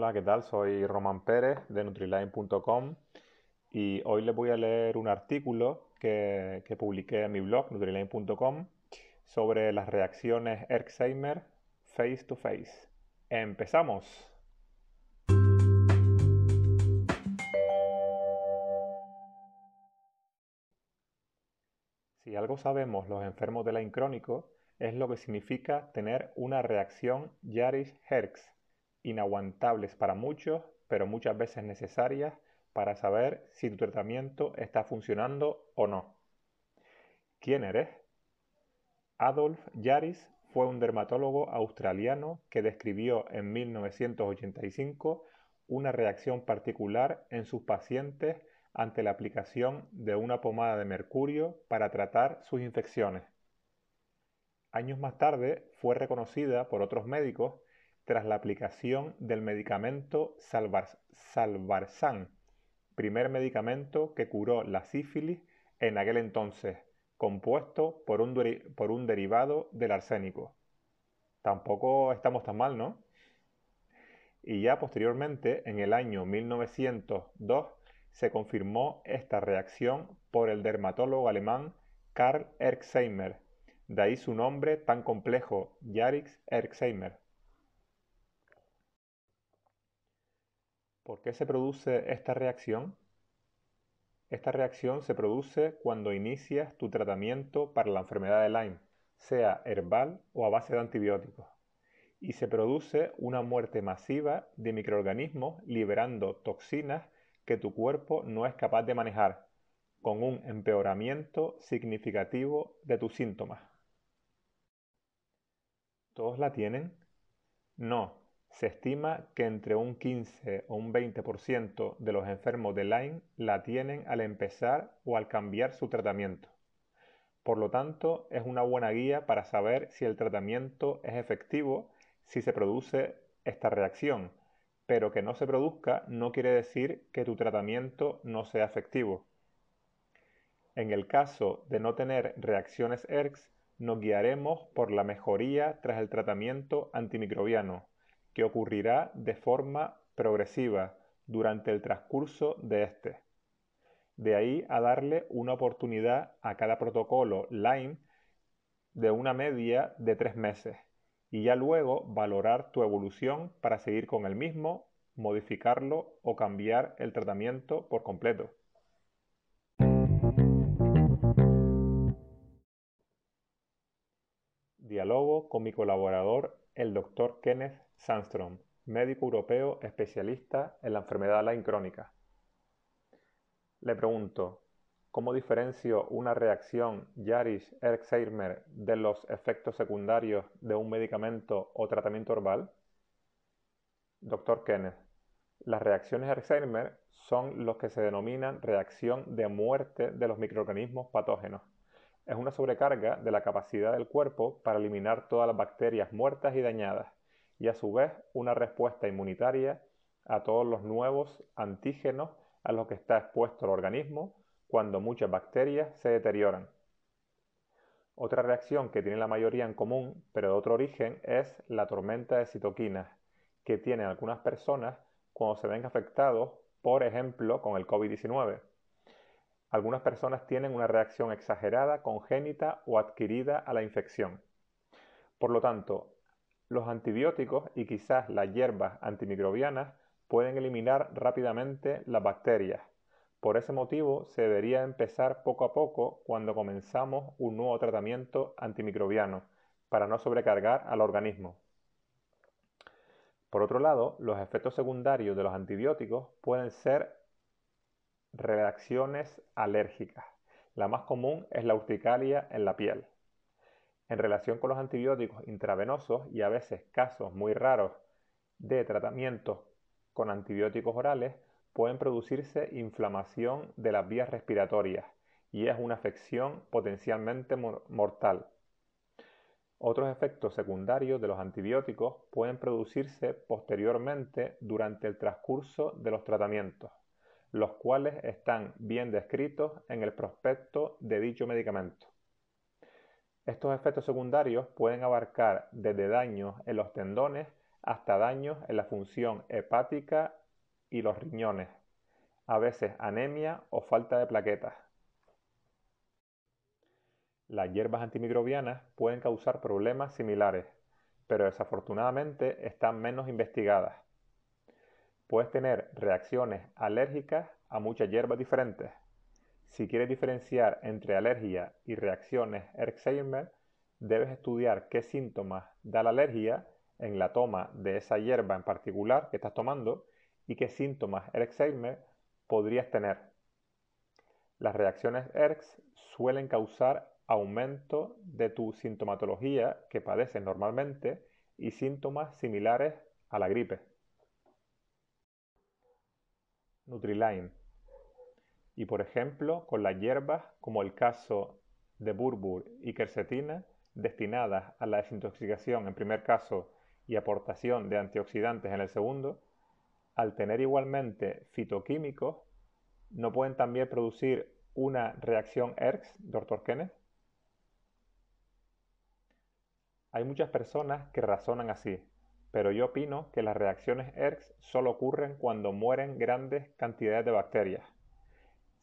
Hola, ¿qué tal? Soy Román Pérez de Nutriline.com y hoy les voy a leer un artículo que, publiqué en mi blog Nutriline.com sobre las reacciones Erxheimer face to face. ¡Empezamos! Si algo sabemos los enfermos de Lyme crónico es lo que significa tener una reacción Yaris-Herx, inaguantables para muchos, pero muchas veces necesarias para saber si tu tratamiento está funcionando o no. ¿Quién eres? Adolf Yaris fue un dermatólogo australiano que describió en 1985 una reacción particular en sus pacientes ante la aplicación de una pomada de mercurio para tratar sus infecciones. Años más tarde fue reconocida por otros médicos tras la aplicación del medicamento Salvarsan, primer medicamento que curó la sífilis en aquel entonces, compuesto por un, derivado del arsénico. Tampoco estamos tan mal, ¿no? Y ya posteriormente, en el año 1902, se confirmó esta reacción por el dermatólogo alemán Karl Erxheimer, de ahí su nombre tan complejo, Yarix Erxheimer. ¿Por qué se produce esta reacción? Esta reacción se produce cuando inicias tu tratamiento para la enfermedad de Lyme, sea herbal o a base de antibióticos, y se produce una muerte masiva de microorganismos liberando toxinas que tu cuerpo no es capaz de manejar, con un empeoramiento significativo de tus síntomas. ¿Todos la tienen? No, se estima que entre un 15 o un 20% de los enfermos de Lyme la tienen al empezar o al cambiar su tratamiento. Por lo tanto, es una buena guía para saber si el tratamiento es efectivo si se produce esta reacción, pero que no se produzca no quiere decir que tu tratamiento no sea efectivo. En el caso de no tener reacciones ERX, nos guiaremos por la mejoría tras el tratamiento antimicrobiano, que ocurrirá de forma progresiva durante el transcurso de este. De ahí a darle una oportunidad a cada protocolo Lyme de una media de tres meses y ya luego valorar tu evolución para seguir con el mismo, modificarlo o cambiar el tratamiento por completo. Diálogo con mi colaborador, el Dr. Kenneth Sandstrom, médico europeo especialista en la enfermedad Lyme crónica. Le pregunto, ¿cómo diferencio una reacción Yaris-Erxheimer de los efectos secundarios de un medicamento o tratamiento herbal? Doctor Kenneth, las reacciones Erxheimer son los que se denominan reacción de muerte de los microorganismos patógenos. Es una sobrecarga de la capacidad del cuerpo para eliminar todas las bacterias muertas y dañadas y a su vez una respuesta inmunitaria a todos los nuevos antígenos a los que está expuesto el organismo cuando muchas bacterias se deterioran. Otra reacción que tiene la mayoría en común, pero de otro origen, es la tormenta de citoquinas, que tienen algunas personas cuando se ven afectados, por ejemplo, con el COVID-19. Algunas personas tienen una reacción exagerada, congénita o adquirida a la infección. Por lo tanto, los antibióticos y quizás las hierbas antimicrobianas pueden eliminar rápidamente las bacterias. Por ese motivo se debería empezar poco a poco cuando comenzamos un nuevo tratamiento antimicrobiano para no sobrecargar al organismo. Por otro lado, los efectos secundarios de los antibióticos pueden ser reacciones alérgicas. La más común es la urticaria en la piel. En relación con los antibióticos intravenosos y a veces casos muy raros de tratamientos con antibióticos orales pueden producirse inflamación de las vías respiratorias y es una afección potencialmente mortal. Otros efectos secundarios de los antibióticos pueden producirse posteriormente durante el transcurso de los tratamientos, los cuales están bien descritos en el prospecto de dicho medicamento. Estos efectos secundarios pueden abarcar desde daños en los tendones hasta daños en la función hepática y los riñones, a veces anemia o falta de plaquetas. Las hierbas antimicrobianas pueden causar problemas similares, pero desafortunadamente están menos investigadas. Puedes tener reacciones alérgicas a muchas hierbas diferentes. Si quieres diferenciar entre alergia y reacciones Herxheimer, debes estudiar qué síntomas da la alergia en la toma de esa hierba en particular que estás tomando y qué síntomas Herxheimer podrías tener. Las reacciones ERX suelen causar aumento de tu sintomatología que padeces normalmente y síntomas similares a la gripe. Nutriline. Y por ejemplo, con las hierbas, como el caso de burbur y quercetina, destinadas a la desintoxicación en primer caso y aportación de antioxidantes en el segundo, al tener igualmente fitoquímicos, ¿no pueden también producir una reacción ERX, doctor Kenneth? Hay muchas personas que razonan así, pero yo opino que las reacciones ERX solo ocurren cuando mueren grandes cantidades de bacterias.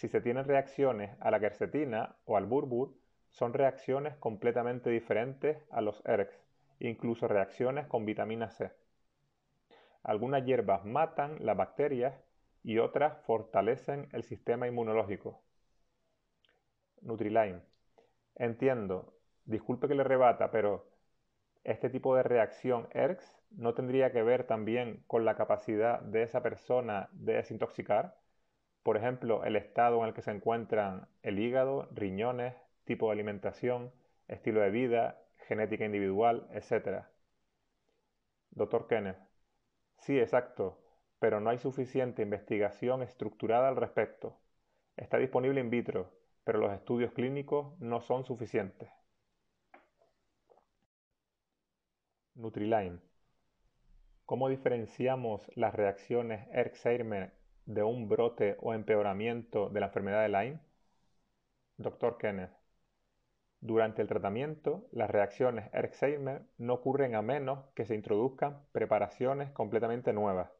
Si se tienen reacciones a la quercetina o al burbur, son reacciones completamente diferentes a los ERX, incluso reacciones con vitamina C. Algunas hierbas matan las bacterias y otras fortalecen el sistema inmunológico. Nutriline. Entiendo, disculpe que le rebata, pero este tipo de reacción ERX no tendría que ver también con la capacidad de esa persona de desintoxicar. Por ejemplo, el estado en el que se encuentran el hígado, riñones, tipo de alimentación, estilo de vida, genética individual, etc. Doctor Kenneth. Sí, exacto, pero no hay suficiente investigación estructurada al respecto. Está disponible in vitro, pero los estudios clínicos no son suficientes. Nutriline. ¿Cómo diferenciamos las reacciones Herxheimer de un brote o empeoramiento de la enfermedad de Lyme? Dr. Kenneth. Durante el tratamiento, las reacciones Herxheimer no ocurren a menos que se introduzcan preparaciones completamente nuevas.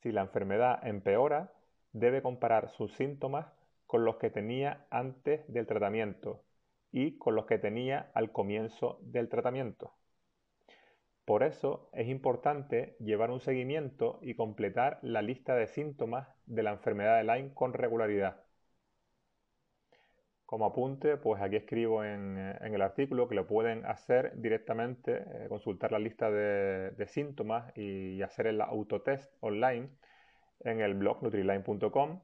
Si la enfermedad empeora, debe comparar sus síntomas con los que tenía antes del tratamiento y con los que tenía al comienzo del tratamiento. Por eso es importante llevar un seguimiento y completar la lista de síntomas de la enfermedad de Lyme con regularidad. Como apunte, pues aquí escribo en, el artículo que lo pueden hacer directamente, eh, consultar la lista de, síntomas y, hacer el autotest online en el blog nutriline.com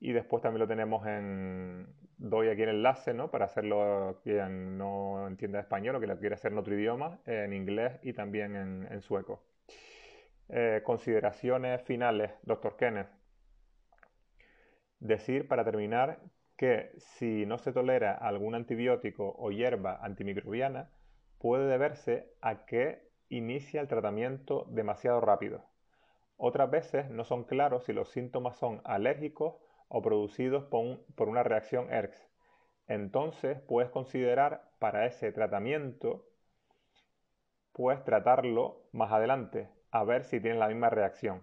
y después también lo tenemos en, doy aquí el enlace, ¿no? Para hacerlo quien no entienda español o que lo quiera hacer en otro idioma, en inglés y también en, sueco. Eh, consideraciones finales, doctor Kenneth. Decir para terminar que si no se tolera algún antibiótico o hierba antimicrobiana, puede deberse a que inicia el tratamiento demasiado rápido. Otras veces no son claros si los síntomas son alérgicos o producidos por, una reacción ERX. Entonces puedes considerar para ese tratamiento, puedes tratarlo más adelante, a ver si tiene la misma reacción.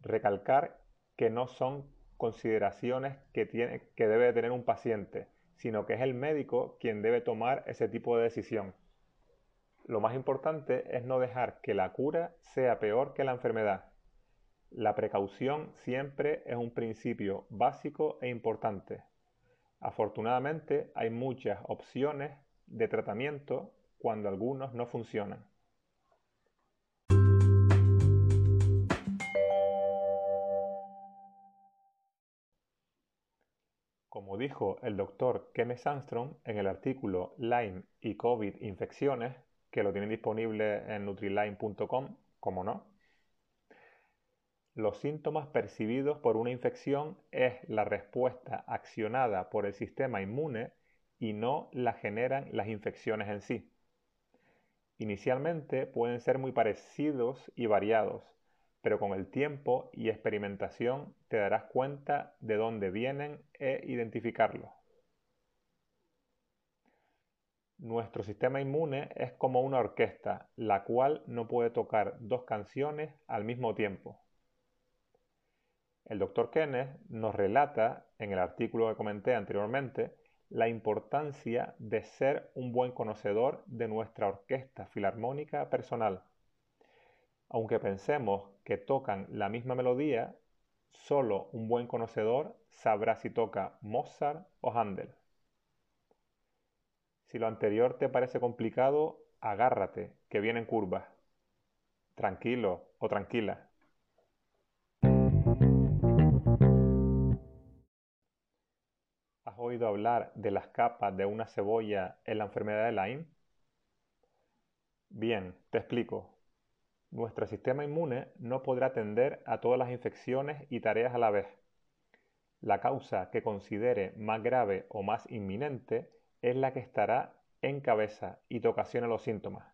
Recalcar que no son consideraciones que, tiene, que debe tener un paciente, sino que es el médico quien debe tomar ese tipo de decisión. Lo más importante es no dejar que la cura sea peor que la enfermedad la precaución siempre es un principio básico e importante. Afortunadamente hay muchas opciones de tratamiento cuando algunos no funcionan. Como dijo el doctor Kenneth Sandstrom en el artículo Lyme y COVID infecciones, que lo tienen disponible en nutriline.com, como no, los síntomas percibidos por una infección es la respuesta accionada por el sistema inmune y no la generan las infecciones en sí. Inicialmente pueden ser muy parecidos y variados, pero con el tiempo y experimentación te darás cuenta de dónde vienen e identificarlos. Nuestro sistema inmune es como una orquesta, la cual no puede tocar dos canciones al mismo tiempo. El doctor Kenneth nos relata, en el artículo que comenté anteriormente, la importancia de ser un buen conocedor de nuestra orquesta filarmónica personal. Aunque pensemos que tocan la misma melodía, solo un buen conocedor sabrá si toca Mozart o Handel. Si lo anterior te parece complicado, agárrate, que vienen curvas. Tranquilo o tranquila. Oído hablar de las capas de una cebolla en la enfermedad de Lyme? Bien, te explico. Nuestro sistema inmune no podrá atender a todas las infecciones y tareas a la vez. La causa que considere más grave o más inminente es la que estará en cabeza y te ocasiona los síntomas.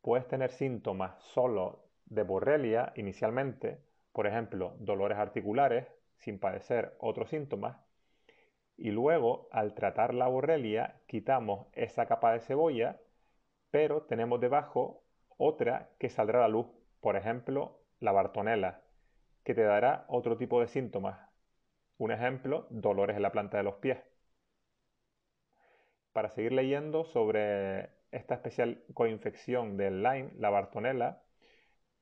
Puedes tener síntomas solo de borrelia inicialmente, por ejemplo, dolores articulares, sin padecer otros síntomas, y luego al tratar la borrelia quitamos esa capa de cebolla, pero tenemos debajo otra que saldrá a la luz, por ejemplo, la bartonela, que te dará otro tipo de síntomas. Un ejemplo, dolores en la planta de los pies para seguir leyendo sobre esta especial coinfección del Lyme, la Bartonella,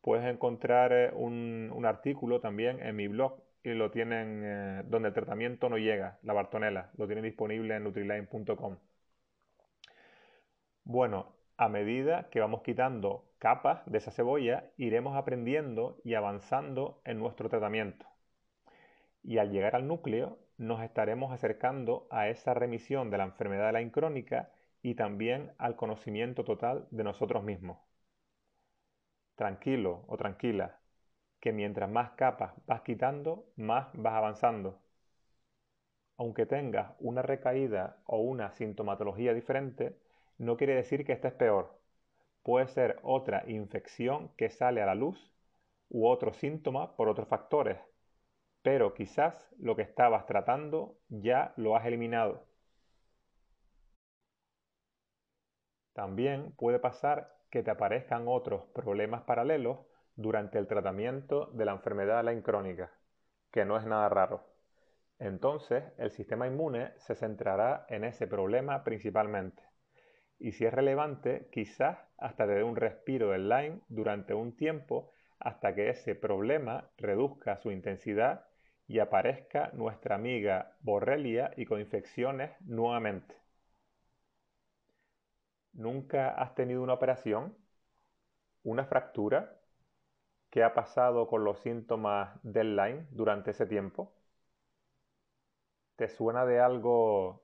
puedes encontrar eh, un, artículo también en mi blog y lo tienen eh, donde el tratamiento no llega, la Bartonella, lo tienen disponible en nutriline.com. Bueno, a medida que vamos quitando capas de esa cebolla, iremos aprendiendo y avanzando en nuestro tratamiento. Y al llegar al núcleo, nos estaremos acercando a esa remisión de la enfermedad de la incrónica y también al conocimiento total de nosotros mismos. Tranquilo o tranquila, que mientras más capas vas quitando, más vas avanzando. Aunque tengas una recaída o una sintomatología diferente, no quiere decir que estés peor. Puede ser otra infección que sale a la luz u otro síntoma por otros factores, pero quizás lo que estabas tratando ya lo has eliminado. También puede pasar que te aparezcan otros problemas paralelos durante el tratamiento de la enfermedad de crónica, que no es nada raro. Entonces, el sistema inmune se centrará en ese problema principalmente. Y si es relevante, quizás hasta te dé un respiro del Lyme durante un tiempo hasta que ese problema reduzca su intensidad y aparezca nuestra amiga Borrelia y con infecciones nuevamente. ¿Nunca has tenido una operación? ¿Una fractura? ¿Qué ha pasado con los síntomas del Lyme durante ese tiempo? ¿Te suena de algo?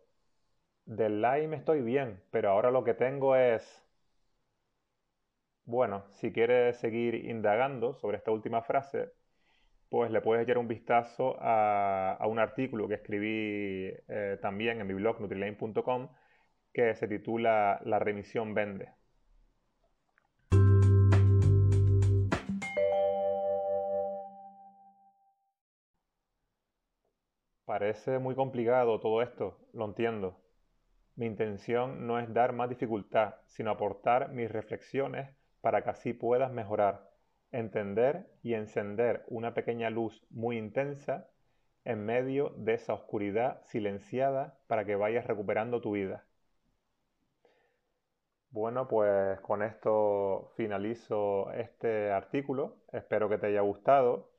Del Lyme estoy bien, pero ahora lo que tengo es... Bueno, si quieres seguir indagando sobre esta última frase, pues le puedes echar un vistazo a, un artículo que escribí eh, también en mi blog nutrilane.com que se titula La remisión vende. Parece muy complicado todo esto, lo entiendo. Mi intención no es dar más dificultad, sino aportar mis reflexiones para que así puedas mejorar entender y encender una pequeña luz muy intensa en medio de esa oscuridad silenciada para que vayas recuperando tu vida. Bueno, pues con esto finalizo este artículo. Espero que te haya gustado.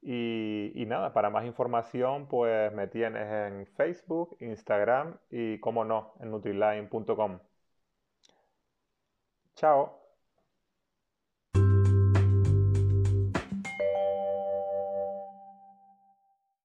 Y, nada, para más información, pues me tienes en Facebook, Instagram y, como no, en Nutriline.com. Chao.